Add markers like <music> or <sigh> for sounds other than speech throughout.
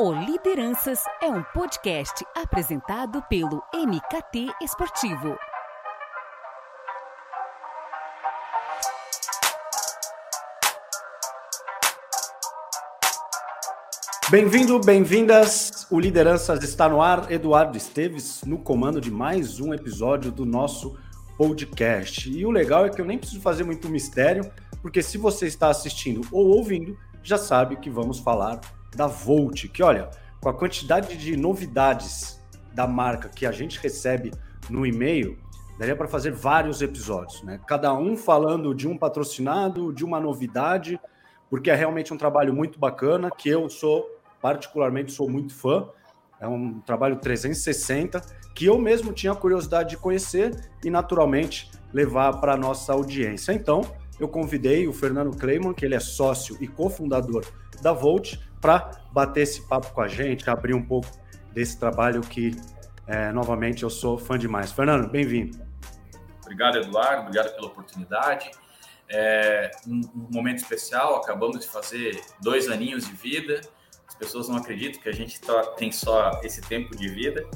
O Lideranças é um podcast apresentado pelo MKT Esportivo. Bem-vindo, bem-vindas. O Lideranças está no ar. Eduardo Esteves no comando de mais um episódio do nosso podcast. E o legal é que eu nem preciso fazer muito mistério, porque se você está assistindo ou ouvindo, já sabe que vamos falar da Volt, que olha, com a quantidade de novidades da marca que a gente recebe no e-mail, daria para fazer vários episódios, né? Cada um falando de um patrocinado, de uma novidade, porque é realmente um trabalho muito bacana, que eu sou, particularmente, sou muito fã. É um trabalho 360 que eu mesmo tinha curiosidade de conhecer e, naturalmente, levar para nossa audiência. Então, eu convidei o Fernando Kleiman, que ele é sócio e cofundador da Volt, para bater esse papo com a gente, abrir um pouco desse trabalho que, é, novamente, eu sou fã demais. Fernando, bem-vindo. Obrigado, Eduardo, obrigado pela oportunidade. É um, um, momento especial, acabamos de fazer dois aninhos de vida. As pessoas não acreditam que a gente tá, tem só esse tempo de vida,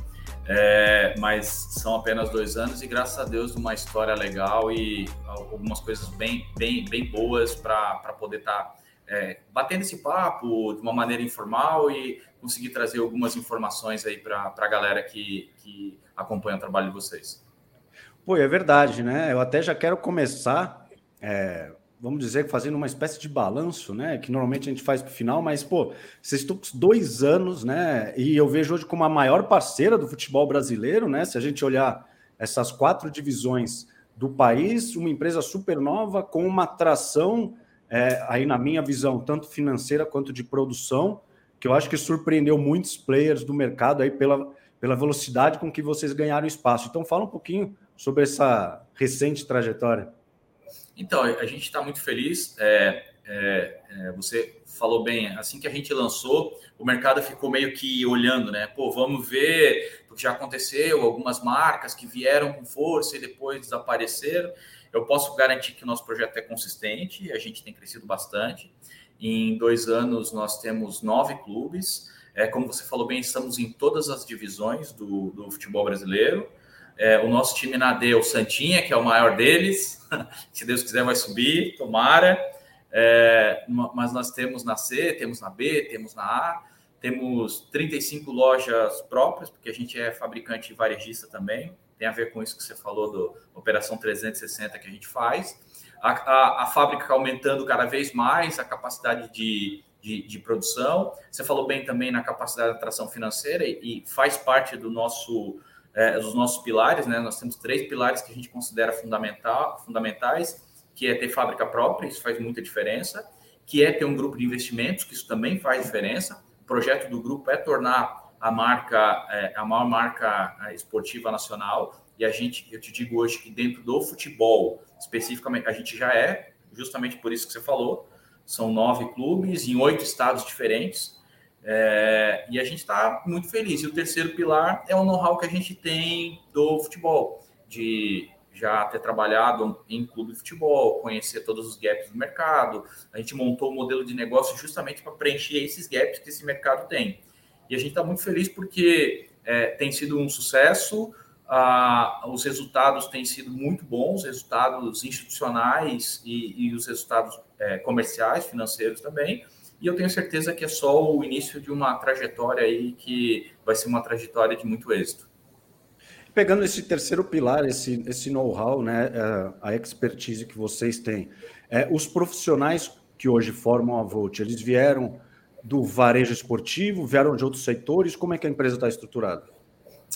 é, mas são apenas dois anos e graças a Deus uma história legal e algumas coisas bem, bem, bem boas para poder estar tá é, batendo esse papo de uma maneira informal e conseguir trazer algumas informações aí para a galera que, que acompanha o trabalho de vocês. Pô, é verdade, né? Eu até já quero começar, é, vamos dizer, fazendo uma espécie de balanço, né? Que normalmente a gente faz para o final, mas, pô, vocês estão com dois anos, né? E eu vejo hoje como a maior parceira do futebol brasileiro, né? Se a gente olhar essas quatro divisões do país, uma empresa super nova com uma atração é, aí na minha visão, tanto financeira quanto de produção, que eu acho que surpreendeu muitos players do mercado aí pela, pela velocidade com que vocês ganharam espaço. Então, fala um pouquinho sobre essa recente trajetória. Então, a gente está muito feliz. É, é, é, você falou bem, assim que a gente lançou, o mercado ficou meio que olhando, né? Pô, vamos ver, porque já aconteceu, algumas marcas que vieram com força e depois desapareceram. Eu posso garantir que o nosso projeto é consistente, a gente tem crescido bastante. Em dois anos, nós temos nove clubes. É, como você falou bem, estamos em todas as divisões do, do futebol brasileiro. É, o nosso time na D é o Santinha, que é o maior deles. <laughs> Se Deus quiser, vai subir, tomara. É, mas nós temos na C, temos na B, temos na A, temos 35 lojas próprias, porque a gente é fabricante varejista também tem a ver com isso que você falou do Operação 360 que a gente faz. A, a, a fábrica aumentando cada vez mais a capacidade de, de, de, produção. Você falou bem também na capacidade de atração financeira e, e faz parte do nosso, é, dos nossos pilares. Né? Nós temos três pilares que a gente considera fundamental, fundamentais, que é ter fábrica própria, isso faz muita diferença, que é ter um grupo de investimentos, que isso também faz diferença. O projeto do grupo é tornar a marca, é, a maior marca é, esportiva nacional. E a gente, eu te digo hoje que dentro do futebol, especificamente, a gente já é, justamente por isso que você falou, são nove clubes em oito estados diferentes. É, e a gente está muito feliz. E o terceiro pilar é o know-how que a gente tem do futebol, de já ter trabalhado em clube de futebol, conhecer todos os gaps do mercado. A gente montou um modelo de negócio justamente para preencher esses gaps que esse mercado tem. E a gente está muito feliz porque é, tem sido um sucesso, ah, os resultados têm sido muito bons, resultados institucionais e, e os resultados é, comerciais, financeiros também. E eu tenho certeza que é só o início de uma trajetória aí que vai ser uma trajetória de muito êxito. Pegando esse terceiro pilar, esse, esse know-how, né, é, a expertise que vocês têm, é, os profissionais que hoje formam a Volt, eles vieram do varejo esportivo? Vieram de outros setores? Como é que a empresa está estruturada?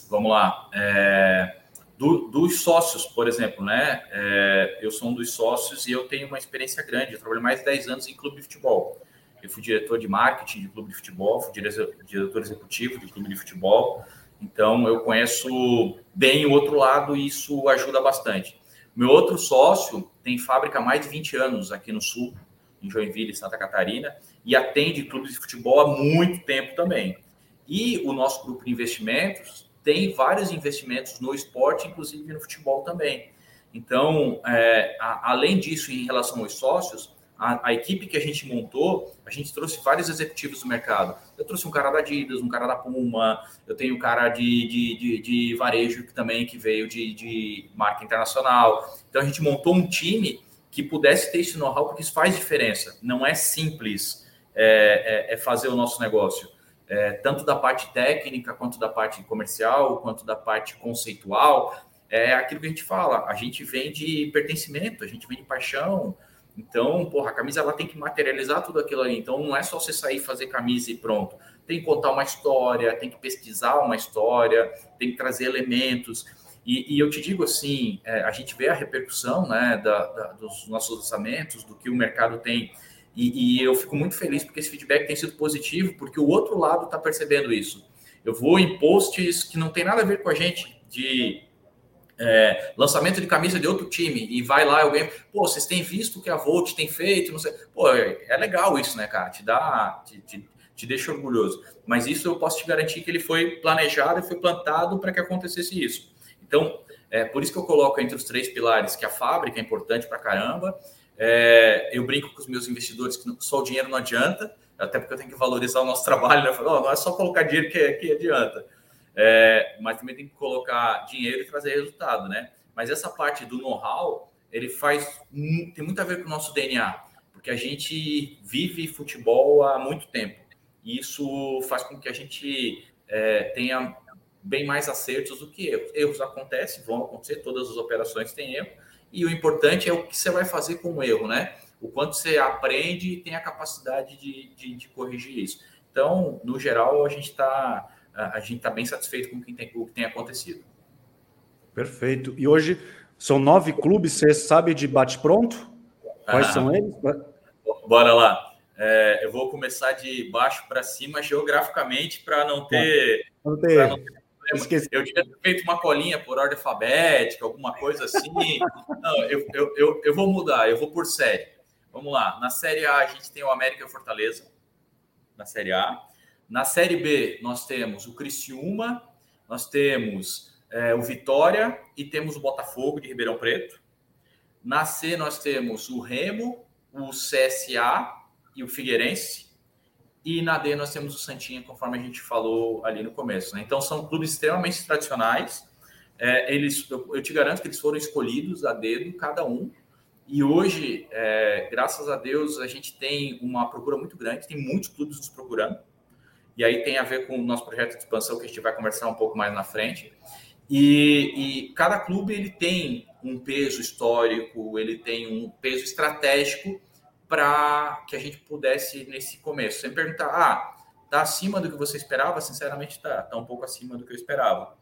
Vamos lá. É, do, dos sócios, por exemplo, né? É, eu sou um dos sócios e eu tenho uma experiência grande. Eu trabalhei mais de 10 anos em clube de futebol. Eu fui diretor de marketing de clube de futebol, fui diretor executivo de clube de futebol. Então, eu conheço bem o outro lado e isso ajuda bastante. Meu outro sócio tem fábrica há mais de 20 anos aqui no Sul, em Joinville, Santa Catarina, e atende clubes de futebol há muito tempo também. E o nosso grupo de investimentos tem vários investimentos no esporte, inclusive no futebol também. Então, é, a, além disso, em relação aos sócios, a, a, equipe que a gente montou, a gente trouxe vários executivos do mercado. Eu trouxe um cara da Adidas, um cara da Puma, eu tenho um cara de, de, de, de varejo que também que veio de, de marca internacional. Então a gente montou um time que pudesse ter esse know-how, porque isso faz diferença. Não é simples é, é, é fazer o nosso negócio. É, tanto da parte técnica, quanto da parte comercial, quanto da parte conceitual. É aquilo que a gente fala, a gente vende pertencimento, a gente vende paixão, então, porra, a camisa ela tem que materializar tudo aquilo ali. Então, não é só você sair fazer camisa e pronto. Tem que contar uma história, tem que pesquisar uma história, tem que trazer elementos. E, e eu te digo assim, é, a gente vê a repercussão né, da, da, dos nossos lançamentos, do que o mercado tem. E, e, eu fico muito feliz porque esse feedback tem sido positivo, porque o outro lado está percebendo isso. Eu vou em posts que não tem nada a ver com a gente, de é, lançamento de camisa de outro time e vai lá alguém, pô, vocês têm visto o que a Volt tem feito, não sei, pô, é, é legal isso, né, cara? Te dá, te, te, te, deixa orgulhoso. Mas isso eu posso te garantir que ele foi planejado e foi plantado para que acontecesse isso. Então, é por isso que eu coloco entre os três pilares que a fábrica é importante para caramba. É, eu brinco com os meus investidores que só o dinheiro não adianta, até porque eu tenho que valorizar o nosso trabalho. Né? Falo, oh, não é só colocar dinheiro que, que adianta. É, mas também tem que colocar dinheiro e trazer resultado, né? Mas essa parte do know-how, ele faz tem muito a ver com o nosso DNA, porque a gente vive futebol há muito tempo. E isso faz com que a gente é, tenha bem mais acertos do que erros. Erros acontecem, vão acontecer, todas as operações têm erro. E o importante é o que você vai fazer com o erro, né? O quanto você aprende e tem a capacidade de, de, de corrigir isso. Então, no geral, a gente está a gente está bem satisfeito com o que, tem, o que tem acontecido. Perfeito. E hoje são nove clubes, você sabe de bate-pronto? Quais ah, são eles? Bora lá. É, eu vou começar de baixo para cima geograficamente para não ter. Não ter. Não ter eu tinha feito uma colinha por ordem alfabética, alguma coisa assim. não, eu, eu, eu, eu, vou mudar, eu vou por série. Vamos lá. Na série A, a gente tem o América Fortaleza. Na série A. Na Série B, nós temos o Criciúma, nós temos é, o Vitória e temos o Botafogo de Ribeirão Preto. Na C, nós temos o Remo, o CSA e o Figueirense. E na D, nós temos o Santinha, conforme a gente falou ali no começo. Né? Então, são clubes extremamente tradicionais. É, eles, eu, te garanto que eles foram escolhidos a dedo, cada um. E hoje, é, graças a Deus, a gente tem uma procura muito grande, tem muitos clubes nos procurando e aí tem a ver com o nosso projeto de expansão que a gente vai conversar um pouco mais na frente. E, e cada clube ele tem um peso histórico, ele tem um peso estratégico para que a gente pudesse nesse começo. Sem perguntar, ah, tá acima do que você esperava? Sinceramente, tá, tá um pouco acima do que eu esperava.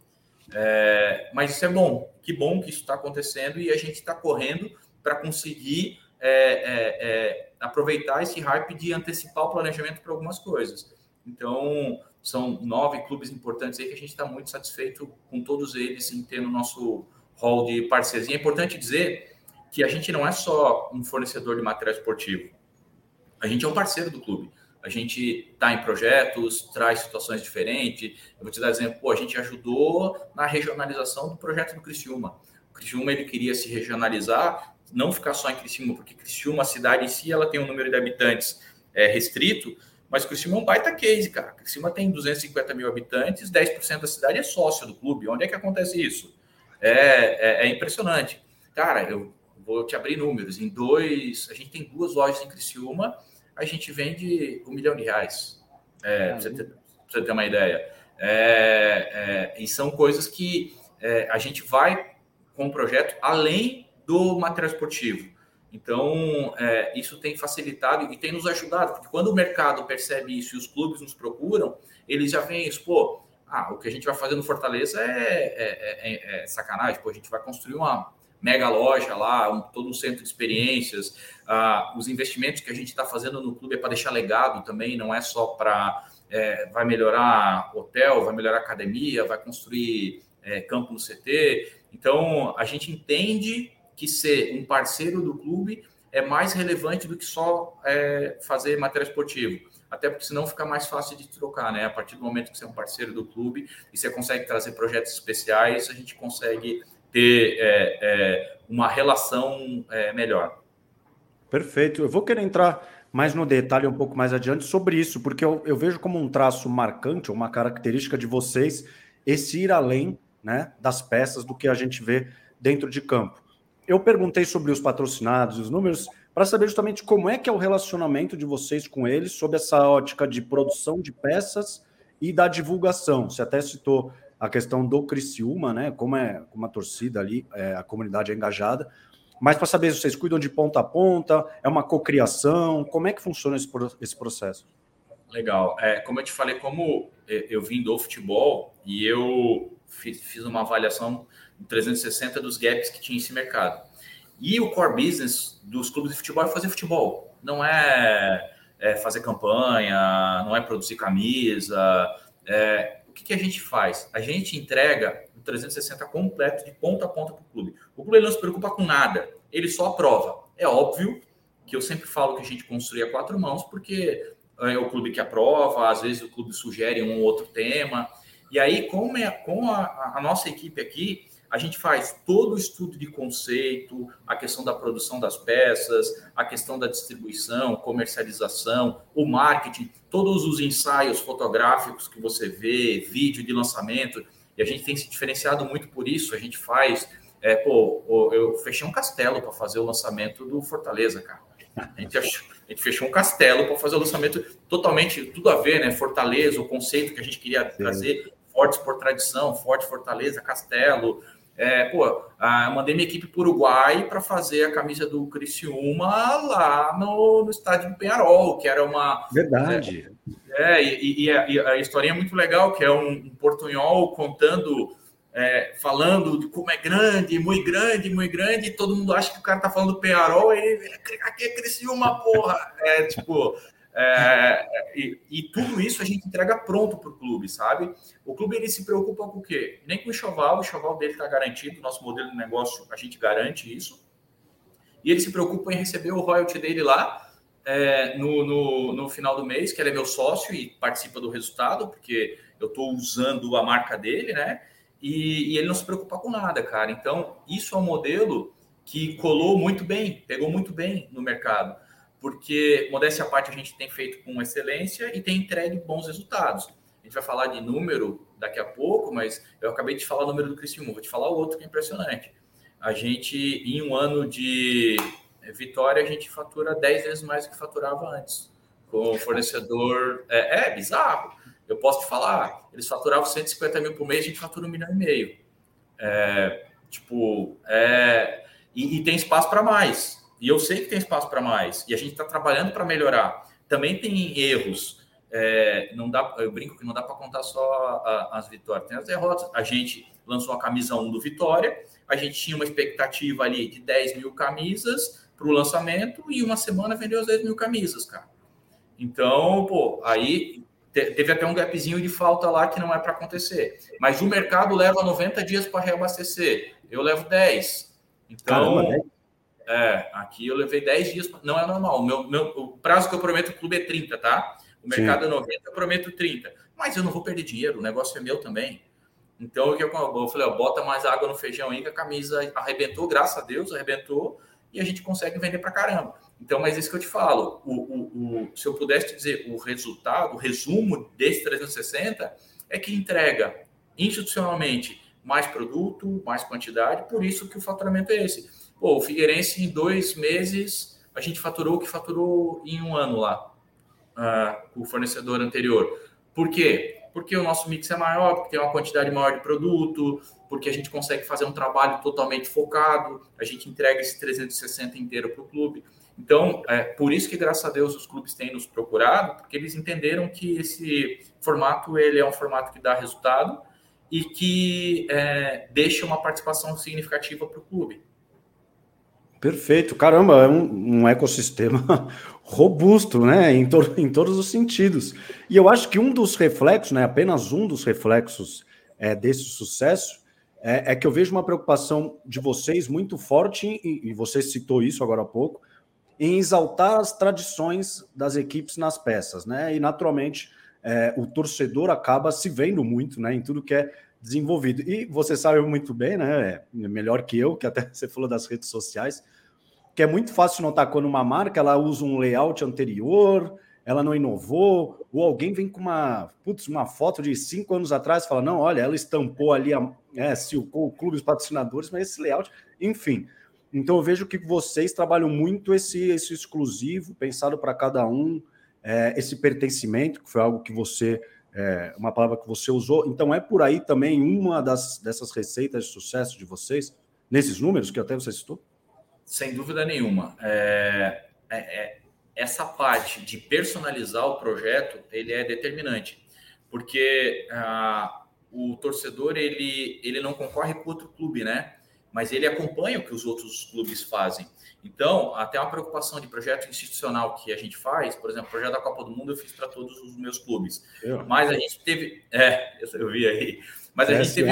É, mas isso é bom, que bom que isso está acontecendo e a gente está correndo para conseguir é, é, é, aproveitar esse hype de antecipar o planejamento para algumas coisas. Então, são nove clubes importantes aí que a gente está muito satisfeito com todos eles em ter no nosso hall de parceiros. E é importante dizer que a gente não é só um fornecedor de material esportivo, a gente é um parceiro do clube. A gente está em projetos, traz situações diferentes. Eu vou te dar exemplo, pô, a gente ajudou na regionalização do projeto do Criciúma. O Criciúma ele queria se regionalizar, não ficar só em Criciúma, porque Criciúma, a cidade em si, ela tem um número de habitantes é, restrito, mas Criciúma é um baita case, cara. Criciúma tem 250 mil habitantes, 10% da cidade é sócio do clube. Onde é que acontece isso? É, é, é, impressionante. Cara, eu vou te abrir números. Em dois, a gente tem duas lojas em Criciúma, a gente vende um milhão de reais. É, pra, você ter, pra, você ter, uma ideia. É, é, e são coisas que é, a gente vai com o projeto além do material esportivo. Então, é, isso tem facilitado e tem nos ajudado, porque quando o mercado percebe isso e os clubes nos procuram, eles já isso, pô, ah, o que a gente vai fazer no Fortaleza é, é, é, é sacanagem, pô, a gente vai construir uma mega loja lá, um, todo um centro de experiências, ah, os investimentos que a gente está fazendo no clube é para deixar legado também, não é só para, é, vai melhorar hotel, vai melhorar academia, vai construir é, campo no CT, então a gente entende que ser um parceiro do clube é mais relevante do que só é, fazer material esportivo. Até porque senão fica mais fácil de trocar, né? A partir do momento que você é um parceiro do clube e você consegue trazer projetos especiais, a gente consegue ter é, é, uma relação é, melhor. Perfeito. Eu vou querer entrar mais no detalhe um pouco mais adiante sobre isso, porque eu, eu vejo como um traço marcante, uma característica de vocês, esse ir além né, das peças do que a gente vê dentro de campo. Eu perguntei sobre os patrocinados, os números, para saber justamente como é que é o relacionamento de vocês com eles, sob essa ótica de produção de peças e da divulgação. Você até citou a questão do Criciúma, né? Como é como a torcida ali, é, a comunidade é engajada. Mas para saber se vocês cuidam de ponta a ponta, é uma cocriação, como é que funciona esse, esse processo? Legal. É, como eu te falei, como eu vim do futebol e eu fiz, fiz uma avaliação 360 dos gaps que tinha esse mercado. E o core business dos clubes de futebol é fazer futebol, não é, é fazer campanha, não é produzir camisa. É, que, que, a gente faz? A gente entrega o 360 completo de ponta a ponta para o clube. O clube não se preocupa com nada, ele só aprova. É óbvio que eu sempre falo que a gente construi a quatro mãos, porque é o clube que aprova, às vezes o clube sugere um ou outro tema. E aí, com, é, com a, a nossa equipe aqui, a gente faz todo o estudo de conceito, a questão da produção das peças, a questão da distribuição, comercialização, o marketing, todos os ensaios fotográficos que você vê, vídeo de lançamento, e a gente tem se diferenciado muito por isso. A gente faz, é, pô, eu fechei um castelo para fazer o lançamento do Fortaleza, cara. A gente, achou, a gente fechou um castelo para fazer o lançamento totalmente, tudo a ver, né? Fortaleza, o conceito que a gente queria Sim. trazer, fortes por tradição, forte Fortaleza, Castelo, é, pô, eu mandei minha equipe para o Uruguai para fazer a camisa do Criciúma lá no, no estádio do Penharol, que era uma. Verdade. É, é e, e, a, e, a, historinha é muito legal, que é um, um portunhol contando, é, falando de como é grande, muito grande, muito grande, e todo mundo acha que o cara tá falando do Penharol, e aqui é Criciúma, porra! É tipo. É, e, e, tudo isso a gente entrega pronto para o clube, sabe? O clube ele se preocupa com o quê? Nem com o enxoval, o enxoval dele está garantido, nosso modelo de negócio a gente garante isso. E ele se preocupa em receber o royalty dele lá é, no, no, no, final do mês, que ele é meu sócio e participa do resultado, porque eu estou usando a marca dele, né? E, e ele não se preocupa com nada, cara. Então, isso é um modelo que colou muito bem, pegou muito bem no mercado porque, modéstia à parte, a gente tem feito com excelência e tem entregue bons resultados. A gente vai falar de número daqui a pouco, mas eu acabei de falar o número do Criciúma, vou te falar o outro que é impressionante. A gente, em um ano de vitória, a gente fatura 10 vezes mais do que faturava antes. Com o fornecedor. É, é bizarro. Eu posso te falar, eles faturavam 150 mil por mês, a gente fatura um milhão e meio. É, tipo, é, e, e tem espaço para mais. E eu sei que tem espaço para mais. E a gente está trabalhando para melhorar. Também tem erros. É, não dá, eu brinco que não dá para contar só a, as vitórias, tem as derrotas. A gente lançou a camisa 1 do Vitória, a gente tinha uma expectativa ali de 10 mil camisas para o lançamento e uma semana vendeu as 10 mil camisas, cara. Então, pô, aí teve até um gapzinho de falta lá que não é para acontecer. Mas o mercado leva 90 dias para reabastecer. Eu levo 10. Então, Caramba, é, aqui eu levei 10 dias, não é normal. O, meu, meu, o prazo que eu prometo o clube é 30, tá? O mercado Sim. é 90, eu prometo 30. Mas eu não vou perder dinheiro, o negócio é meu também. Então o que eu, eu falei, ó, bota mais água no feijão aí, que a camisa arrebentou, graças a Deus, arrebentou, e a gente consegue vender pra caramba. Então, mas isso que eu te falo, o, o, o, se eu pudesse te dizer o resultado, o resumo desse 360 é que entrega institucionalmente mais produto, mais quantidade, por isso que o faturamento é esse. Pô, o Figueirense em dois meses a gente faturou o que faturou em um ano lá, uh, o fornecedor anterior. Por quê? Porque o nosso mix é maior, porque tem uma quantidade maior de produto, porque a gente consegue fazer um trabalho totalmente focado, a gente entrega esse 360 inteiro para o clube. Então, é por isso que, graças a Deus, os clubes têm nos procurado, porque eles entenderam que esse formato ele é um formato que dá resultado e que é, deixa uma participação significativa para o clube. Perfeito, caramba, é um, um ecossistema <laughs> robusto, né, em, to em todos os sentidos. E eu acho que um dos reflexos, né, apenas um dos reflexos é, desse sucesso, é, é, que eu vejo uma preocupação de vocês muito forte, e, e você citou isso agora há pouco, em exaltar as tradições das equipes nas peças, né? E naturalmente é, o torcedor acaba se vendo muito, né, em tudo que é desenvolvido. E você sabe muito bem, né, melhor que eu, que até <laughs> você falou das redes sociais, que é muito fácil notar quando uma marca ela usa um layout anterior, ela não inovou, ou alguém vem com uma, putz, uma foto de cinco anos atrás e fala: não, olha, ela estampou ali, a, é, o clube, os patrocinadores, mas esse layout, enfim. Então eu vejo que vocês trabalham muito esse, esse exclusivo, pensado para cada um, é, esse pertencimento, que foi algo que você, é, uma palavra que você usou. Então é por aí também uma das, dessas receitas de sucesso de vocês, nesses números que até você citou? Sem dúvida nenhuma. É, é, é essa parte de personalizar o projeto, ele é determinante, porque ah, o torcedor ele, ele não concorre com outro clube, né? Mas ele acompanha o que os outros clubes fazem. Então, até uma preocupação de projeto institucional que a gente faz, por exemplo, o projeto da Copa do Mundo eu fiz para todos os meus clubes. Eu. Mas a gente teve, é, eu vi aí, mas a gente teve,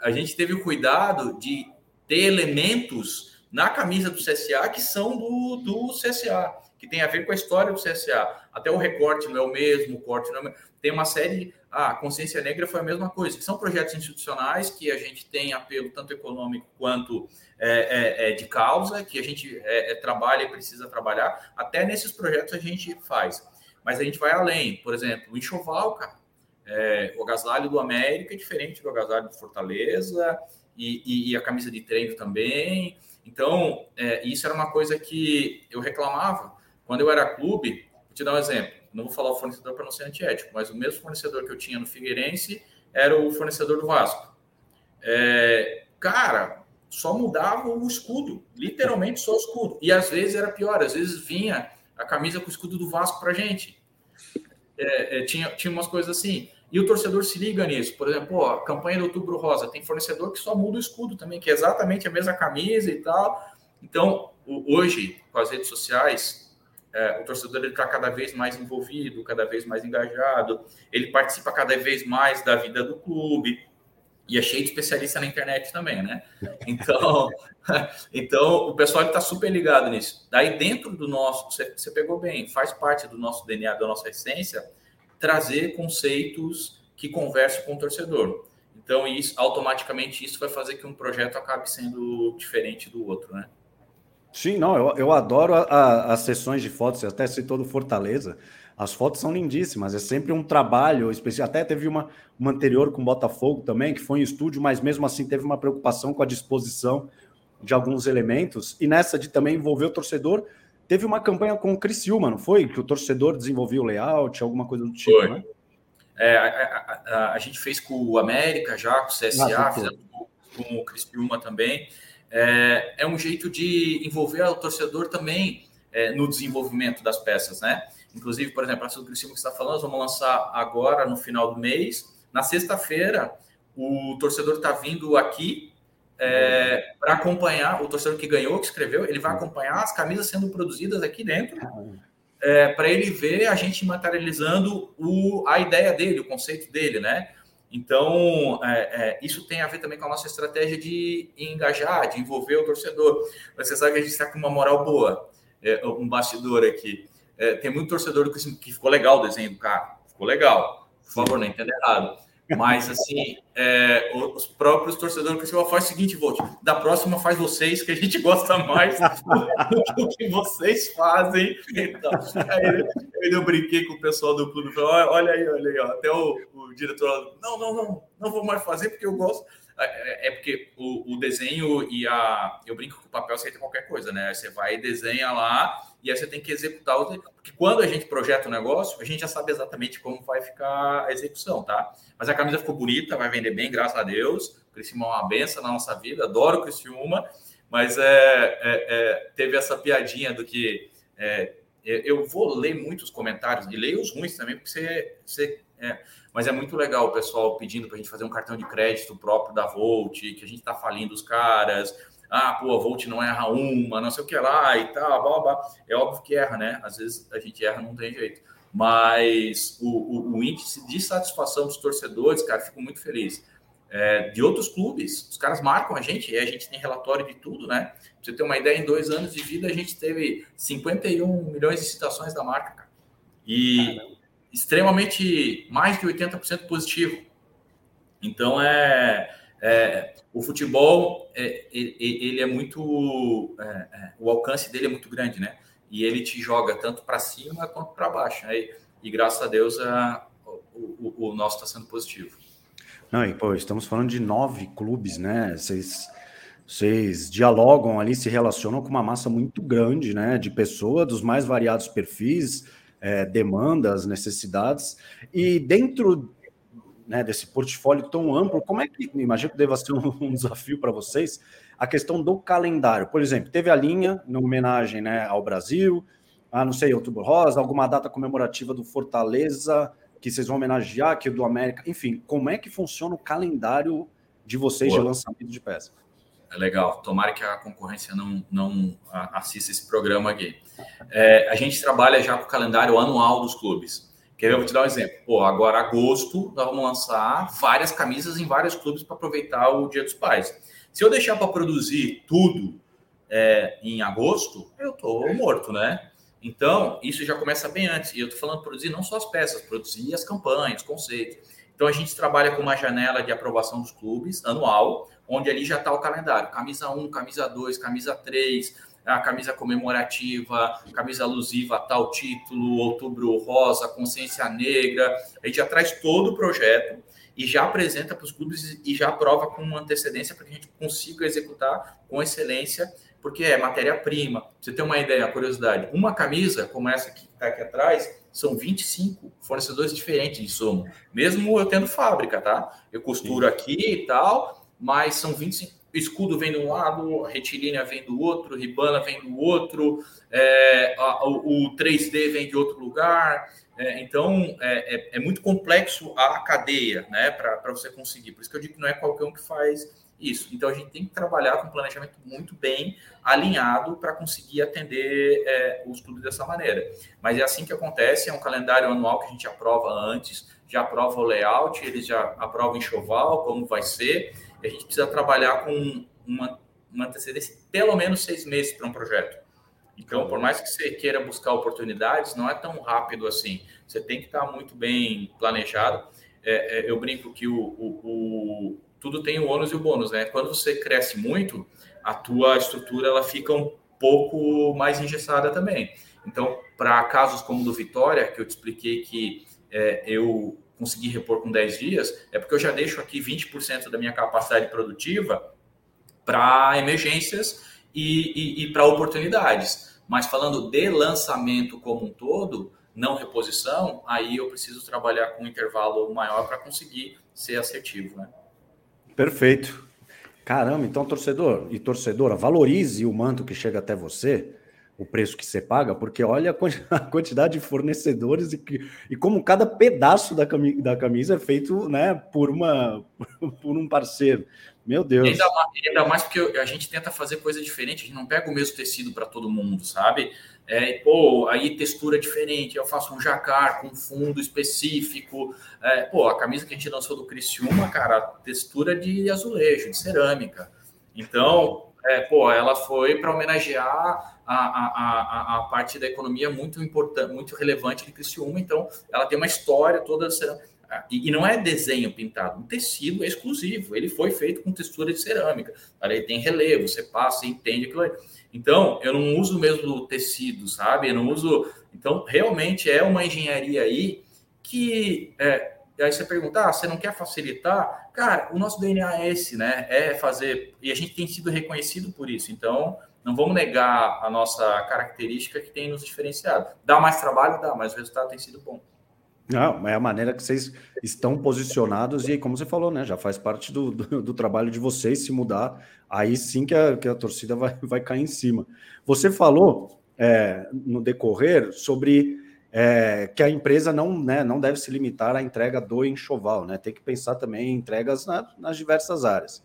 a gente teve o cuidado de ter elementos na camisa do CSA que são do, do CSA que tem a ver com a história do CSA. Até o recorte não é o mesmo, o corte não é. Tem uma série. A ah, Consciência Negra foi a mesma coisa, que são projetos institucionais que a gente tem apelo tanto econômico quanto é, é, é de causa, que a gente é, é, trabalha e precisa trabalhar. Até nesses projetos a gente faz. Mas a gente vai além. Por exemplo, o enxoval, cara. É, o agasalho do América é diferente do agasalho do Fortaleza e, e, e a camisa de treino também. Então, é, isso era uma coisa que eu reclamava quando eu era clube, vou te dar um exemplo. Não vou falar o fornecedor para não ser antiético, mas o mesmo fornecedor que eu tinha no Figueirense era o fornecedor do Vasco. É, cara, só mudava o escudo, literalmente só o escudo. E às vezes era pior, às vezes vinha a camisa com o escudo do Vasco para gente. É, é, tinha, tinha umas coisas assim. E o torcedor se liga nisso. Por exemplo, a campanha do Outubro Rosa tem fornecedor que só muda o escudo também, que é exatamente a mesma camisa e tal. Então, hoje, com as redes sociais, é, o torcedor está cada vez mais envolvido, cada vez mais engajado, ele participa cada vez mais da vida do clube, e é cheio de especialista na internet também, né? Então, <laughs> então o pessoal está super ligado nisso. Daí, dentro do nosso, você pegou bem, faz parte do nosso DNA, da nossa essência, trazer conceitos que conversem com o torcedor. Então, isso, automaticamente, isso vai fazer que um projeto acabe sendo diferente do outro, né? Sim, não, eu, eu adoro a, a, as sessões de fotos, você até citou do Fortaleza. As fotos são lindíssimas, é sempre um trabalho especial. Até teve uma, uma anterior com Botafogo também, que foi em estúdio, mas mesmo assim teve uma preocupação com a disposição de alguns elementos. E nessa de também envolver o torcedor, teve uma campanha com o Criciúma, não foi? Que o torcedor desenvolvia o layout, alguma coisa do tipo, foi. né? É, a, a, a, a, gente fez com o América já, com o CSA, ah, fizemos com o Criciúma também é, é um jeito de envolver o torcedor também é, no desenvolvimento das peças, né? Inclusive, por exemplo, a do Criciúma que está falando, nós vamos lançar agora no final do mês. Na sexta-feira, o torcedor está vindo aqui é, para acompanhar, o torcedor que ganhou, que escreveu, ele vai acompanhar as camisas sendo produzidas aqui dentro, é, para ele ver a gente materializando o, a ideia dele, o conceito dele, né? Então, é, é, isso tem a ver também com a nossa estratégia de engajar, de envolver o torcedor. Você sabe que a gente está com uma moral boa, é, um bastidor aqui. É, tem muito torcedor que, que ficou legal o desenho do cara, ficou legal. Por favor, não entenda errado. Mas, assim, é, os próprios torcedores você faz o seguinte, Volt, da próxima faz vocês, que a gente gosta mais <laughs> do que vocês fazem. Então, aí, eu brinquei com o pessoal do clube, falei, olha aí, olha aí, ó. até o, o diretor, não, não, não, não vou mais fazer porque eu gosto. É, é, é porque o, o, desenho e a. Eu brinco que o papel aceita qualquer coisa, né? Você vai e desenha lá e aí você tem que executar. O... Porque quando a gente projeta o um negócio, a gente já sabe exatamente como vai ficar a execução, tá? Mas a camisa ficou bonita, vai vender bem, graças a Deus. O Criciúma é uma benção na nossa vida, adoro o Criciúma, mas é, é, é, teve essa piadinha do que. É, eu vou ler muitos comentários e leio os ruins também, porque você. você é, mas é muito legal o pessoal pedindo para a gente fazer um cartão de crédito próprio da Volt, que a gente está falindo os caras. Ah, pô, a Volt não erra uma, não sei o que lá e tal, blá, blá. É óbvio que erra, né? Às vezes a gente erra, não tem jeito. Mas o, o, o índice de satisfação dos torcedores, cara, fico muito feliz. É, de outros clubes, os caras marcam a gente, e a gente tem relatório de tudo, né? Pra você ter uma ideia, em dois anos de vida, a gente teve 51 milhões de citações da marca, cara. E Caramba extremamente mais de 80% positivo. Então é, É, o futebol, é, ele, é muito. É, é, o alcance dele é muito grande, né? E ele te joga tanto para cima quanto para baixo. Né? E, graças a Deus a, o, o, nosso está sendo positivo. Não, e pô, estamos falando de nove clubes, né? Vocês, vocês dialogam ali, se relacionam com uma massa muito grande, né? De pessoas dos mais variados perfis, é, demandas, necessidades. E dentro né, desse portfólio tão amplo, como é que, imagino que deva ser um, um desafio para vocês, a questão do calendário. Por exemplo, teve a linha, em homenagem né, ao Brasil, a, não sei, Outubro Rosa, alguma data comemorativa do Fortaleza, que vocês vão homenagear, que é do América, enfim, como é que funciona o calendário de vocês Boa. de lançamento de peça? É legal. Tomara que a concorrência não, não assista esse programa aqui. É, a gente trabalha já com o calendário anual dos clubes. Quer ver? Eu vou te dar um exemplo. Pô, agora agosto, nós vamos lançar várias camisas em vários clubes para aproveitar o Dia dos Pais. Se eu deixar para produzir tudo é, em agosto, eu tô morto, né? Então, isso já começa bem antes. E eu tô falando produzir não só as peças, produzir as campanhas, conceitos. Então, a gente trabalha com uma janela de aprovação dos clubes anual, onde ali já está o calendário. Camisa 1, camisa 2, camisa 3, a camisa comemorativa, camisa alusiva tal título, outubro rosa, consciência negra. A gente já traz todo o projeto e já apresenta para os clubes e já aprova com antecedência para que a gente consiga executar com excelência, porque é matéria-prima. Você tem uma ideia, uma curiosidade, uma camisa como essa que está aqui atrás, são 25 fornecedores diferentes de somo, mesmo eu tendo fábrica, tá? Eu costuro aqui e tal, mas são 25 escudo vem de um lado, retilínea vem do outro, ribana vem do outro, é, a, o, o, 3D vem de outro lugar. É, então, é, é, é, muito complexo a cadeia né, para você conseguir. Por isso que eu digo que não é qualquer um que faz isso. Então, a gente tem que trabalhar com um planejamento muito bem alinhado para conseguir atender é, os clubes dessa maneira. Mas é assim que acontece, é um calendário anual que a gente aprova antes, já aprova o layout, eles já aprovam enxoval, como vai ser, a gente precisa trabalhar com uma, uma antecedência pelo menos seis meses para um projeto. Então, por mais que você queira buscar oportunidades, não é tão rápido assim. Você tem que estar muito bem planejado. É, é, eu brinco que o, o, o, tudo tem o ônus e o bônus, né? Quando você cresce muito, a tua estrutura ela fica um pouco mais engessada também. Então, para casos como do Vitória, que eu te expliquei que é, eu conseguir repor com 10 dias, é porque eu já deixo aqui 20% da minha capacidade produtiva para emergências e, e, e para oportunidades. Mas falando de lançamento como um todo, não reposição, aí eu preciso trabalhar com um intervalo maior para conseguir ser assertivo. Né? Perfeito. Caramba, então, torcedor e torcedora, valorize o manto que chega até você o preço que você paga, porque olha a <laughs> quantidade de fornecedores e, e como cada pedaço da camisa, da camisa é feito né, por, uma, <laughs> por um parceiro. Meu Deus. Ainda mais, ainda mais, porque a gente tenta fazer coisa diferente, a gente não pega o mesmo tecido para todo mundo, sabe? É, pô, aí textura diferente, eu faço um jacar com fundo específico. É, pô, a camisa que a gente lançou do Criciúma, cara, textura de azulejo, de cerâmica. Então, é, pô, ela foi para homenagear a, a, a, a, parte da economia muito importante, muito relevante de Criciúma, então ela tem uma história toda. E, e não é desenho pintado, o tecido é exclusivo, ele foi feito com textura de cerâmica, ele tem relevo, você passa e entende aquilo aí. Então, eu não uso mesmo tecido, sabe? Eu não uso. Então, realmente é uma engenharia aí que. É, aí você pergunta, ah, você não quer facilitar? Cara, o nosso DNA é esse, né? É fazer. E a gente tem sido reconhecido por isso. Então, não vamos negar a nossa característica que tem nos diferenciado. Dá mais trabalho? Dá, mas o resultado tem sido bom. Não, é a maneira que vocês estão posicionados e, como você falou, né, já faz parte do, do, do trabalho de vocês se mudar, aí sim que a, que a torcida vai, vai cair em cima. Você falou é, no decorrer sobre é, que a empresa não, né, não deve se limitar à entrega do enxoval, né, tem que pensar também em entregas na, nas diversas áreas.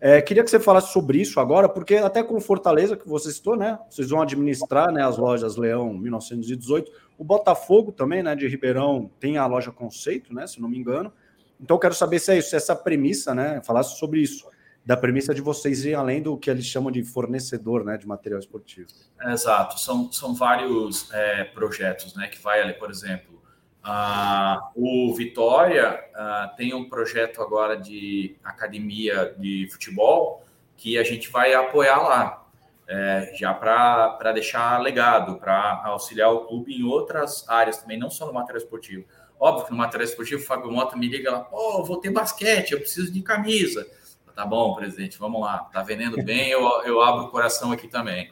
É, queria que você falasse sobre isso agora, porque até com Fortaleza, que você citou, né? Vocês vão administrar né, as lojas Leão 1918. O Botafogo também, né? De Ribeirão, tem a loja Conceito, né? Se não me engano. Então, quero saber se é isso, se essa premissa, né? Falasse sobre isso, da premissa de vocês ir além do que eles chamam de fornecedor, né? De material esportivo. Exato. São, são vários é, projetos, né? Que vai ali, por exemplo, Ah, o Vitória tem um projeto agora de academia de futebol que a gente vai apoiar lá, é, já para deixar legado, para auxiliar o clube em outras áreas também, não só no material esportivo. Óbvio que no material esportivo, o Fábio Mota me liga lá, pô, vou ter basquete, eu preciso de camisa. Tá bom, presidente, vamos lá. Tá vendendo bem, eu, eu abro o coração aqui também.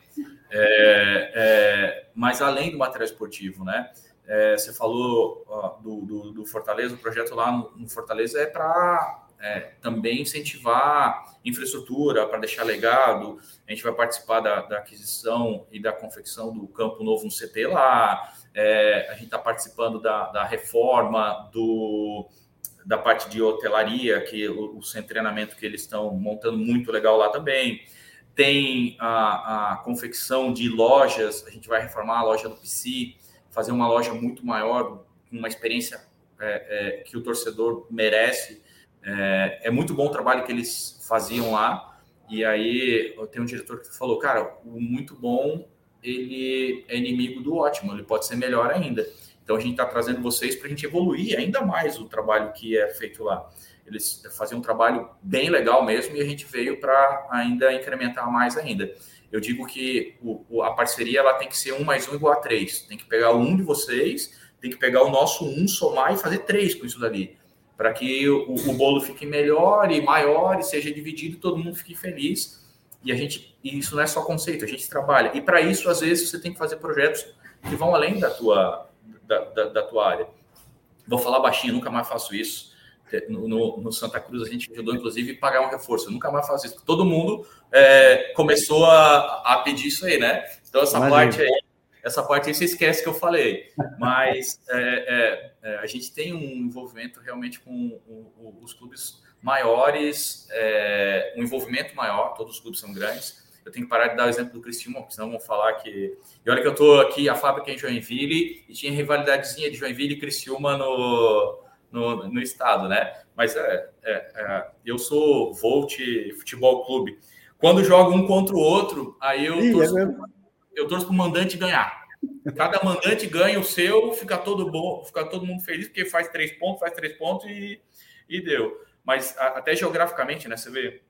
É, é, mas além do material esportivo, né? É, você falou ó, do, do, do, Fortaleza, o projeto lá no, no Fortaleza é para é, também incentivar infraestrutura, para deixar legado. A gente vai participar da, da, aquisição e da confecção do campo novo no CT lá. É, a gente está participando da, da reforma do da parte de hotelaria, que o, o treinamento que eles estão montando muito legal lá também. Tem a, a, confecção de lojas, a gente vai reformar a loja do PC, fazer uma loja muito maior, uma experiência é, é, que o torcedor merece. É, é, muito bom o trabalho que eles faziam lá. E aí tenho um diretor que falou, cara, o muito bom ele é inimigo do ótimo, ele pode ser melhor ainda. Então a gente está trazendo vocês para a gente evoluir ainda mais o trabalho que é feito lá. Eles faziam um trabalho bem legal mesmo e a gente veio para ainda incrementar mais ainda. Eu digo que o, a parceria ela tem que ser um mais um igual a três. Tem que pegar um de vocês, tem que pegar o nosso um, somar e fazer três com isso dali. Para que o, o, bolo fique melhor e maior e seja dividido, todo mundo fique feliz. E a gente, e isso não é só conceito, a gente trabalha. E para isso, às vezes, você tem que fazer projetos que vão além da tua, da, da, da tua área. Vou falar baixinho, nunca mais faço isso. No, no, no, Santa Cruz a gente ajudou, inclusive, a pagar um reforço. Eu nunca mais faço isso. Todo mundo é, começou a, a, pedir isso aí, né? Então, essa Imagina. parte aí, essa parte aí você esquece que eu falei. Mas é, é, é a gente tem um envolvimento realmente com os clubes maiores, é, um envolvimento maior, todos os clubes são grandes eu tenho que parar de dar o exemplo do Criciúma, porque senão vão falar que. E olha que eu estou aqui, a fábrica é em Joinville, e tinha rivalidadezinha de Joinville e Criciúma no, no, no estado, né? Mas é, é, é, eu sou Volt Futebol Clube. Quando jogo um contra o outro, aí eu torço, é eu torço para o mandante ganhar. Cada mandante ganha o seu, fica todo bom, fica todo mundo feliz, porque faz três pontos, faz três pontos e, e deu. Mas a, até geograficamente, né? Você vê,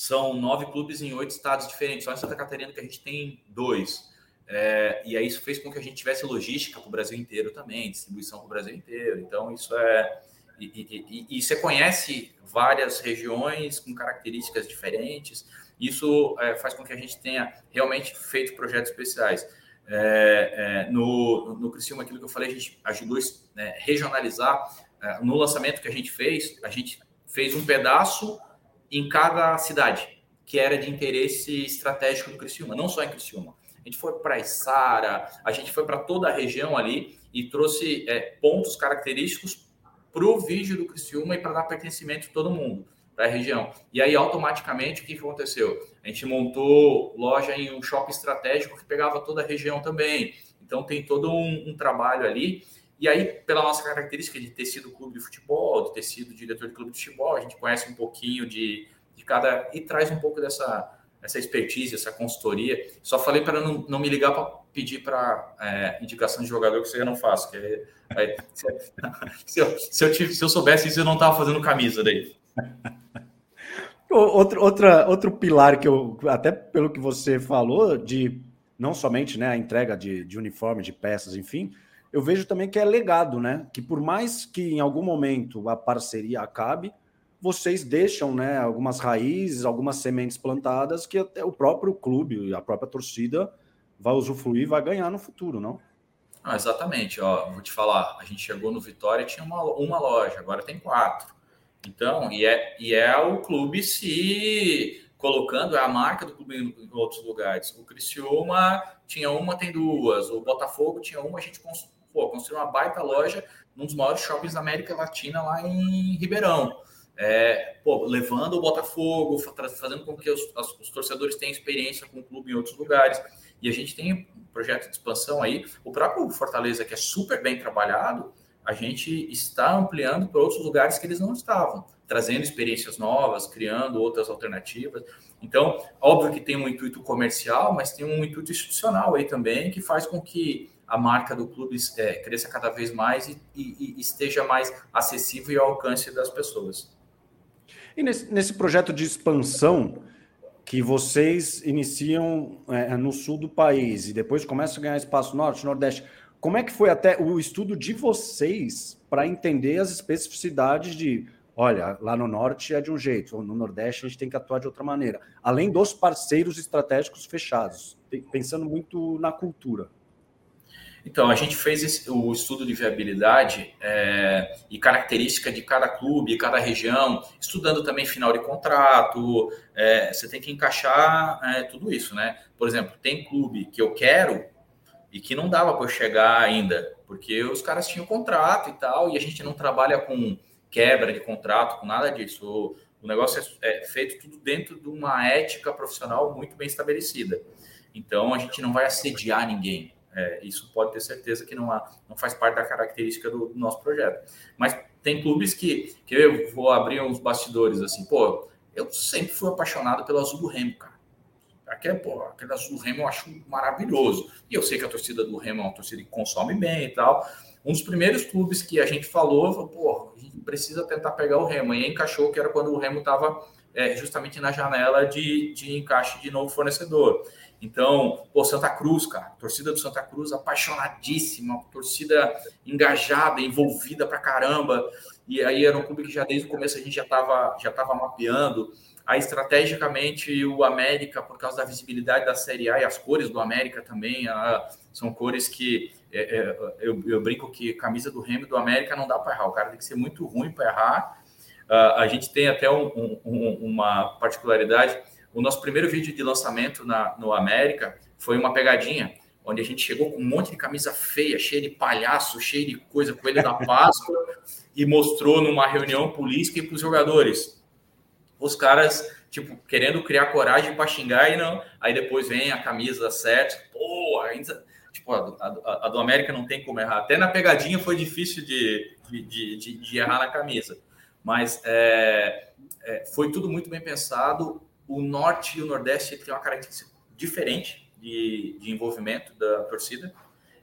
são nove clubes em oito estados diferentes. Só em Santa Catarina que a gente tem dois. É, e aí isso fez com que a gente tivesse logística para o Brasil inteiro também, distribuição para o Brasil inteiro. Então, isso é. E, e, e, e, você conhece várias regiões com características diferentes. Isso é, faz com que a gente tenha realmente feito projetos especiais. É, é no, no Criciúma, aquilo que eu falei, a gente ajudou a né, regionalizar. É, no lançamento que a gente fez, a gente fez um pedaço em cada cidade, que era de interesse estratégico do Criciúma, não só em Criciúma. A gente foi para Içara, a gente foi para toda a região ali e trouxe é, pontos característicos para o vídeo do Criciúma e para dar pertencimento de todo mundo para a região. E aí, automaticamente, o que aconteceu? A gente montou loja em um shopping estratégico que pegava toda a região também. Então, tem todo um, um trabalho ali. E aí, pela nossa característica de ter sido clube de futebol, de ter sido diretor de clube de futebol, a gente conhece um pouquinho de, de cada. e traz um pouco dessa essa expertise, essa consultoria. Só falei para não, não me ligar para pedir para é, indicação de jogador, que eu não faço. Que é, é, <laughs> se, eu, se, eu, se eu soubesse isso, eu não estava fazendo camisa daí. <laughs> Outro, outra, outro pilar que eu, até pelo que você falou, de não somente né, a entrega de, de uniforme, de peças, enfim, eu vejo também que é legado, né? Que por mais que em algum momento a parceria acabe, vocês deixam né, algumas raízes, algumas sementes plantadas que até o próprio clube, a própria torcida vai usufruir, vai ganhar no futuro, não? Ah, exatamente. Ó, vou te falar, a gente chegou no Vitória tinha uma, uma loja, agora tem quatro. Então, e é, e é o clube se colocando, é a marca do clube em, em outros lugares. O Criciúma tinha uma, tem duas. O Botafogo tinha uma, a gente pô, construiu uma baita loja num dos maiores shoppings da América Latina, lá em Ribeirão. É, pô, levando o Botafogo, fazendo com que os, os, torcedores tenham experiência com o clube em outros lugares. E a gente tem um projeto de expansão aí. O próprio Fortaleza, que é super bem trabalhado, a gente está ampliando para outros lugares que eles não estavam, trazendo experiências novas, criando outras alternativas. Então, óbvio que tem um intuito comercial, mas tem um intuito institucional aí também, que faz com que a marca do clube é, cresça cada vez mais e, e, e, esteja mais acessível e ao alcance das pessoas. E nesse, nesse projeto de expansão que vocês iniciam é, no sul do país e depois começam a ganhar espaço norte, nordeste, como é que foi até o estudo de vocês para entender as especificidades de olha, lá no norte é de um jeito, no nordeste a gente tem que atuar de outra maneira, além dos parceiros estratégicos fechados, pensando muito na cultura. Então, a gente fez esse, o estudo de viabilidade é, e característica de cada clube, cada região, estudando também final de contrato. É, você tem que encaixar é, tudo isso, né? Por exemplo, tem clube que eu quero e que não dava para chegar ainda, porque os caras tinham contrato e tal, e a gente não trabalha com quebra de contrato, com nada disso. O, o negócio é, é feito tudo dentro de uma ética profissional muito bem estabelecida. Então, a gente não vai assediar ninguém. É, isso pode ter certeza que não, há, não faz parte da característica do, do, nosso projeto. Mas tem clubes que, que eu vou abrir uns bastidores assim, pô, eu sempre fui apaixonado pelo azul do Remo, cara. Aquele, pô, aquele azul do Remo eu acho maravilhoso. E eu sei que a torcida do Remo é uma torcida que consome bem e tal. Um dos primeiros clubes que a gente falou, falou pô, a gente precisa tentar pegar o Remo. E encaixou que era quando o Remo estava é, justamente na janela de, de encaixe de novo fornecedor. Então, pô, Santa Cruz, cara, torcida do Santa Cruz apaixonadíssima, torcida engajada, envolvida pra caramba. E aí era um clube que já desde o começo a gente já estava já tava mapeando. Aí, estrategicamente, o América, por causa da visibilidade da Série A e as cores do América também, a, são cores que é, é, eu, eu, brinco que camisa do Remo do América não dá para errar, o cara tem que ser muito ruim para errar. Uh, a gente tem até um, um, uma particularidade o nosso primeiro vídeo de lançamento na, no América foi uma pegadinha, onde a gente chegou com um monte de camisa feia, cheia de palhaço, cheia de coisa, coelho da Páscoa, <laughs> e mostrou numa reunião política para os jogadores. Os caras, tipo, querendo criar coragem para xingar e não. Aí depois vem a camisa certa, pô, ainda. Tipo, a, a, a, do América não tem como errar. Até na pegadinha foi difícil de, de, de, de errar na camisa. Mas é, é, foi tudo muito bem pensado o norte e o nordeste tem uma característica diferente de, de envolvimento da torcida,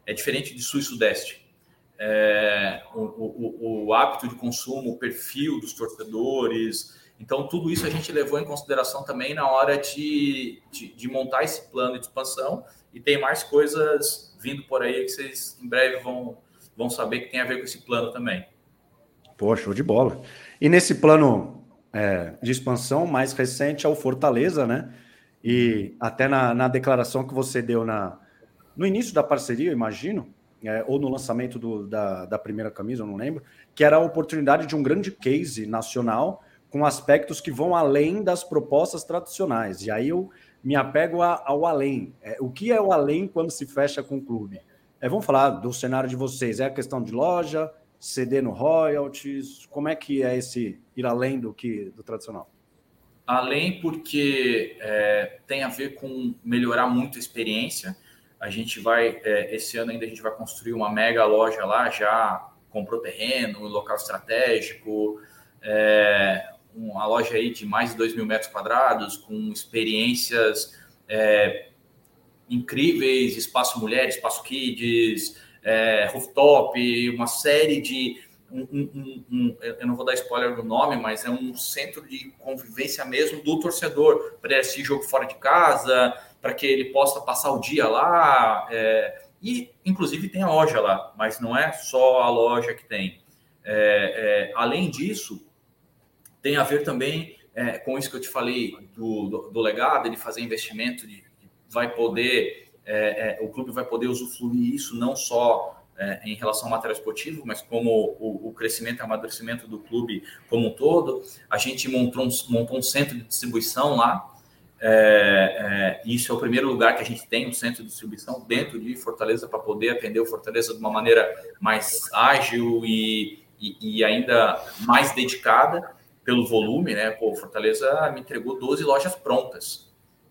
é diferente de sul e sudeste. É, o, o, o, hábito de consumo, o perfil dos torcedores. Então, tudo isso a gente levou em consideração também na hora de, de, de, montar esse plano de expansão. E tem mais coisas vindo por aí que vocês em breve vão, vão saber que tem a ver com esse plano também. Poxa, show de bola. E nesse plano é, de expansão mais recente é o Fortaleza, né? E até na, na declaração que você deu na, no início da parceria, imagino, é, ou no lançamento do, da, da primeira camisa, eu não lembro, que era a oportunidade de um grande case nacional com aspectos que vão além das propostas tradicionais. E aí eu me apego a, ao além. É, o que é o além quando se fecha com o clube? É, vamos falar do cenário de vocês. É a questão de loja, ceder no royalties? Como é que é esse ir além do que do tradicional? Além porque é, tem a ver com melhorar muito a experiência. A gente vai, é, esse ano ainda a gente vai construir uma mega loja lá, já comprou terreno, local estratégico, é, uma loja aí de mais de 2 mil metros quadrados, com experiências é, incríveis, espaço mulher, espaço kids, é, rooftop, uma série de. Um, um, um, eu não vou dar spoiler do nome, mas é um centro de convivência mesmo do torcedor para assistir jogo fora de casa, para que ele possa passar o dia lá. É, e, inclusive, tem a loja lá, mas não é só a loja que tem. É, é além disso, tem a ver também é, com isso que eu te falei do, do, do legado, ele fazer investimento, de, vai poder é, é, o clube vai poder usufruir isso não só é, em relação ao material esportivo, mas como o, o, crescimento e amadurecimento do clube como um todo. A gente montou um, montou um centro de distribuição lá. É, é, isso é o primeiro lugar que a gente tem um centro de distribuição dentro de Fortaleza para poder atender o Fortaleza de uma maneira mais ágil e, e, e ainda mais dedicada pelo volume, né? Pô, Fortaleza me entregou 12 lojas prontas.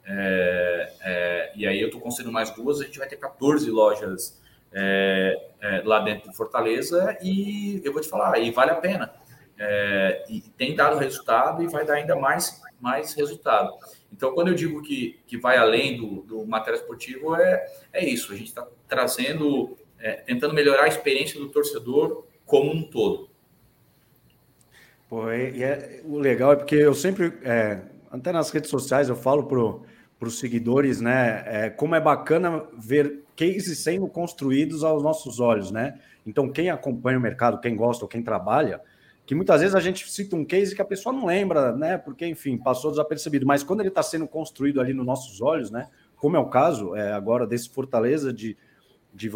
É, é, e aí eu estou construindo mais duas, a gente vai ter 14 lojas é, é, lá dentro de Fortaleza e eu vou te falar, e vale a pena. É, e tem dado resultado e vai dar ainda mais, mais resultado. Então, quando eu digo que, que vai além do, do material esportivo, é, é isso. A gente está trazendo é, tentando melhorar a experiência do torcedor como um todo. Pô, e é, o legal é porque eu sempre, até nas redes sociais, eu falo para os seguidores, né, é, como é bacana ver cases sendo construídos aos nossos olhos, né? Então, quem acompanha o mercado, quem gosta ou quem trabalha, que muitas vezes a gente cita um case que a pessoa não lembra, né? Porque, enfim, passou desapercebido. Mas quando ele está sendo construído ali nos nossos olhos, né? Como é o caso é, agora desse Fortaleza, de, de,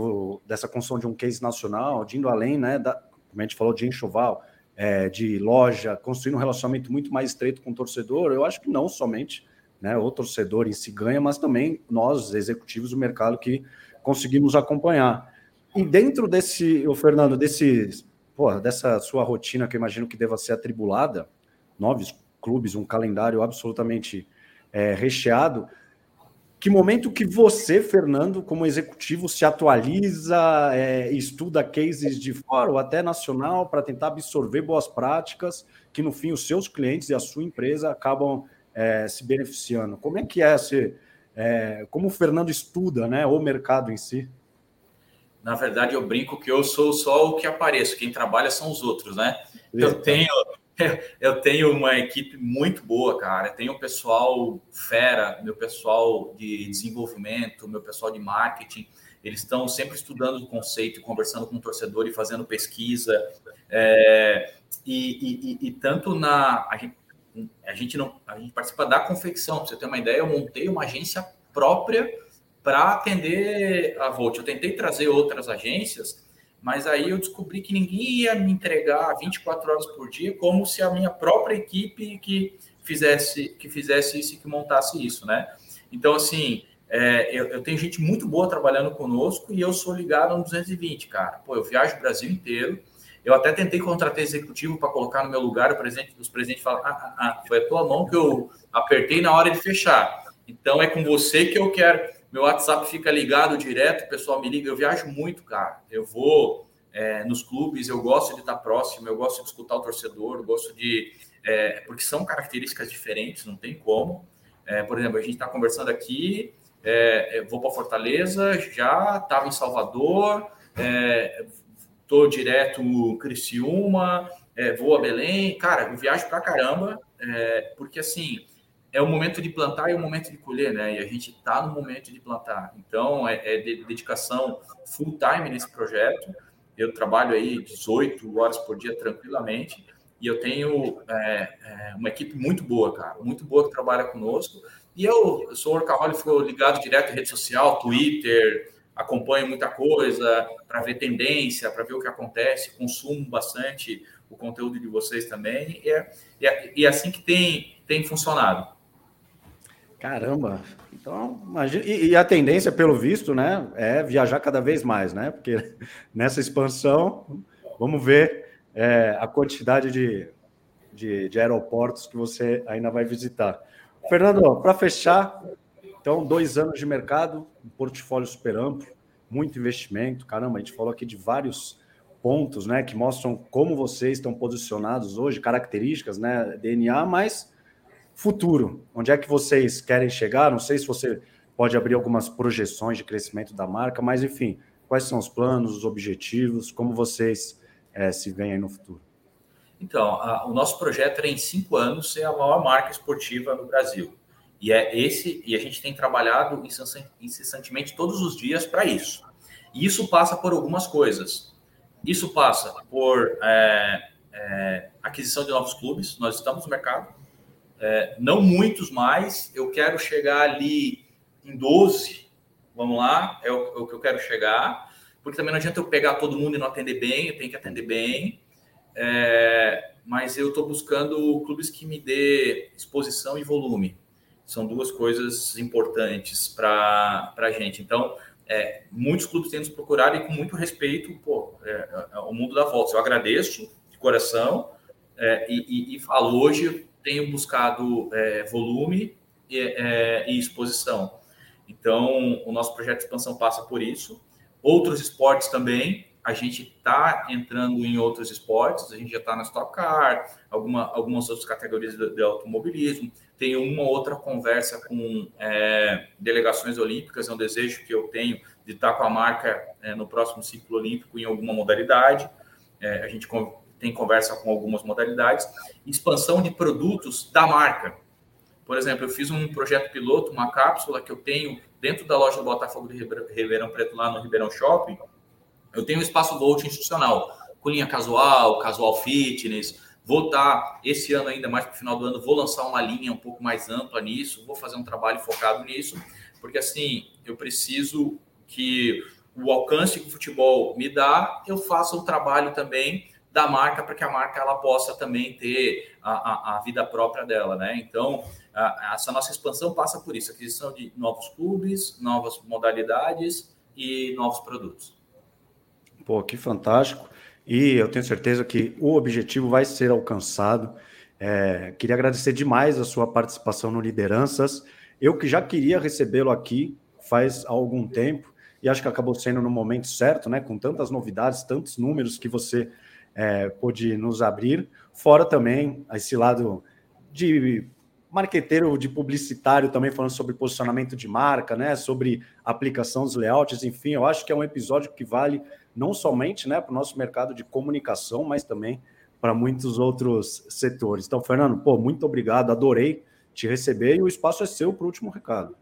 dessa construção de um case nacional, de indo além, né? Da, como a gente falou, de enxoval, é, de loja, construindo um relacionamento muito mais estreito com o torcedor, eu acho que não somente né, o torcedor em si ganha, mas também nós, executivos do mercado, que conseguimos acompanhar. E dentro desse, o Fernando, desse, porra, dessa sua rotina que eu imagino que deva ser atribulada, nove clubes, um calendário absolutamente é, recheado, que momento que você, Fernando, como executivo, se atualiza, é, estuda cases de fora ou até nacional para tentar absorver boas práticas que, no fim, os seus clientes e a sua empresa acabam é, se beneficiando? Como é que é esse, é, como o Fernando estuda né, o mercado em si? Na verdade, eu brinco que eu sou só o que apareço, quem trabalha são os outros, né? Eu tenho, <laughs> eu tenho uma equipe muito boa, cara. Eu tenho o pessoal fera, meu pessoal de desenvolvimento, meu pessoal de marketing. Eles estão sempre estudando o conceito, conversando com o torcedor e fazendo pesquisa. É, e, e, e, tanto na. Gente, a gente, não, a gente participa da confecção. Para você ter uma ideia, eu montei uma agência própria para atender a Volt. Eu tentei trazer outras agências, mas aí eu descobri que ninguém ia me entregar 24 horas por dia, como se a minha própria equipe que fizesse, que fizesse isso e que montasse isso, né? Então, assim, é, eu, eu, tenho gente muito boa trabalhando conosco e eu sou ligado no 220, cara. Pô, eu viajo o Brasil inteiro. Eu até tentei contratar executivo para colocar no meu lugar. O presidente, os presidentes falam: ah, ah, ah, foi a tua mão que eu apertei na hora de fechar. Então é com você que eu quero. Meu WhatsApp fica ligado direto, o pessoal me liga. Eu viajo muito, cara. Eu vou é, nos clubes, eu gosto de estar próximo, eu gosto de escutar o torcedor, eu gosto de. É, porque são características diferentes, não tem como. É, por exemplo, a gente está conversando aqui, é, vou para Fortaleza, já estava em Salvador, é, direto Criciúma, é, vou a Belém. Cara, eu viajo para caramba, porque assim é o momento de plantar e o momento de colher, né? E a gente está no momento de plantar. Então, é, é de, dedicação full time nesse projeto. Eu trabalho aí 18 horas por dia tranquilamente e eu tenho é, é, uma equipe muito boa, cara, muito boa que trabalha conosco. E eu, eu sou workaholic, fico ligado direto em rede social, Twitter, acompanho muita coisa para ver tendência, para ver o que acontece, consumo bastante o conteúdo de vocês também. E é, e é, é assim que tem, tem funcionado. Caramba! Então, imagina. E, e, a tendência, pelo visto, né, é viajar cada vez mais, né? Porque <laughs> nessa expansão, vamos ver é, a quantidade de, de, de, aeroportos que você ainda vai visitar. Fernando, para fechar, então, dois anos de mercado, um portfólio super amplo, muito investimento. Caramba, a gente falou aqui de vários pontos, né, que mostram como vocês estão posicionados hoje, características, né, DNA, mas futuro, onde é que vocês querem chegar? Não sei se você pode abrir algumas projeções de crescimento da marca, mas enfim, quais são os planos, os objetivos, como vocês é, se veem no futuro? Então, a, o nosso projeto é em cinco anos ser a maior marca esportiva no Brasil. E é esse, e a gente tem trabalhado incessantemente todos os dias para isso. E isso passa por algumas coisas. Isso passa por é, é, aquisição de novos clubes. Nós estamos no mercado, é, não muitos mais, eu quero chegar ali em 12, vamos lá, é o, é o, que eu quero chegar, porque também não adianta eu pegar todo mundo e não atender bem, eu tenho que atender bem, é, mas eu estou buscando clubes que me dê exposição e volume, são duas coisas importantes para a gente, então... É, muitos clubes têm nos procurado e com muito respeito, pô, é, é, o mundo da volta. Eu agradeço de coração é, e, e, e falo hoje tenho buscado é, volume e, é, e, exposição. Então, o nosso projeto de expansão passa por isso. Outros esportes também. a gente está entrando em outros esportes, a gente já está na Stock Car, alguma, algumas outras categorias de, de automobilismo, tem uma outra conversa com é, delegações olímpicas, é um desejo que eu tenho de estar com a marca é, no próximo ciclo olímpico em alguma modalidade. É, a gente tem conversa com algumas modalidades. Expansão de produtos da marca. Por exemplo, eu fiz um projeto piloto, uma cápsula que eu tenho dentro da loja do Botafogo de Ribeirão Preto, lá no Ribeirão Shopping. Eu tenho um espaço Volt institucional, com linha casual, casual fitness, Vou estar, esse ano ainda mais para o final do ano, vou lançar uma linha um pouco mais ampla nisso, vou fazer um trabalho focado nisso, porque assim, eu preciso que o alcance que o futebol me dá, eu faça o trabalho também da marca para que a marca ela possa também ter a, a, a vida própria dela, né? Então, a, essa nossa expansão passa por isso, aquisição de novos clubes, novas modalidades e novos produtos. Pô, que fantástico e eu tenho certeza que o objetivo vai ser alcançado. É, queria agradecer demais a sua participação no Lideranças. Eu que já queria recebê-lo aqui faz algum tempo e acho que acabou sendo no momento certo, né? Com tantas novidades, tantos números que você é, pôde nos abrir, fora também esse lado de marqueteiro, de publicitário, também falando sobre posicionamento de marca, né? Sobre aplicação dos layouts, enfim, eu acho que é um episódio que vale não somente né, para o nosso mercado de comunicação, mas também para muitos outros setores. Então, Fernando, pô, muito obrigado, adorei te receber e o espaço é seu para o último recado.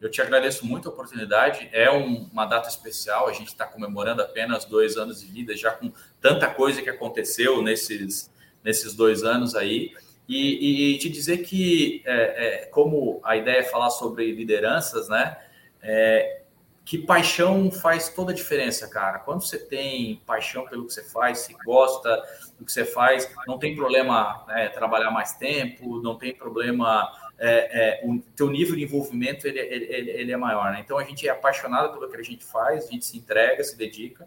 Eu te agradeço muito a oportunidade. É um, uma data especial. A gente está comemorando apenas dois anos de vida, já com tanta coisa que aconteceu nesses, nesses dois anos aí. E, e te dizer que, é, é, como a ideia é falar sobre lideranças, né? É, que paixão faz toda a diferença, cara. Quando você tem paixão pelo que você faz, se gosta do que você faz, não tem problema né, trabalhar mais tempo, não tem problema. É, é, o teu nível de envolvimento ele, ele, ele é maior, né? Então a gente é apaixonado pelo que a gente faz, a gente se entrega, se dedica.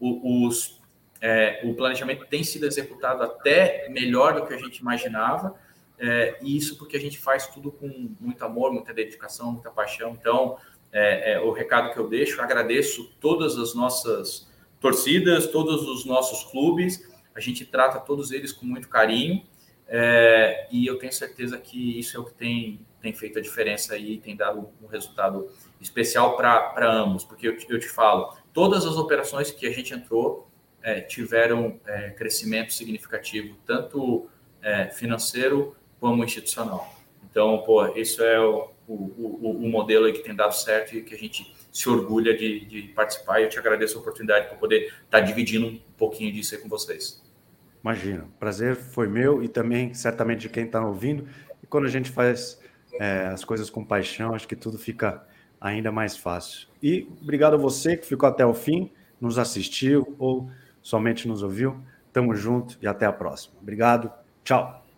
O, os, é, o planejamento tem sido executado até melhor do que a gente imaginava. É, e isso porque a gente faz tudo com muito amor, muita dedicação, muita paixão. Então, é, é, o recado que eu deixo. Agradeço todas as nossas torcidas, todos os nossos clubes. A gente trata todos eles com muito carinho é, e eu tenho certeza que isso é o que tem, tem feito a diferença e tem dado um resultado especial para ambos, porque eu, eu, te falo, todas as operações que a gente entrou é, tiveram é, crescimento significativo, tanto é, financeiro como institucional. Então, pô, isso é o, o, o, o modelo que tem dado certo e que a gente se orgulha de, de participar. E eu te agradeço a oportunidade para poder estar tá dividindo um pouquinho disso aí com vocês. Imagina, prazer foi meu e também certamente de quem está ouvindo. E quando a gente faz é, as coisas com paixão, acho que tudo fica ainda mais fácil. E obrigado a você que ficou até o fim, nos assistiu ou somente nos ouviu. Tamo junto e até a próxima. Obrigado, tchau.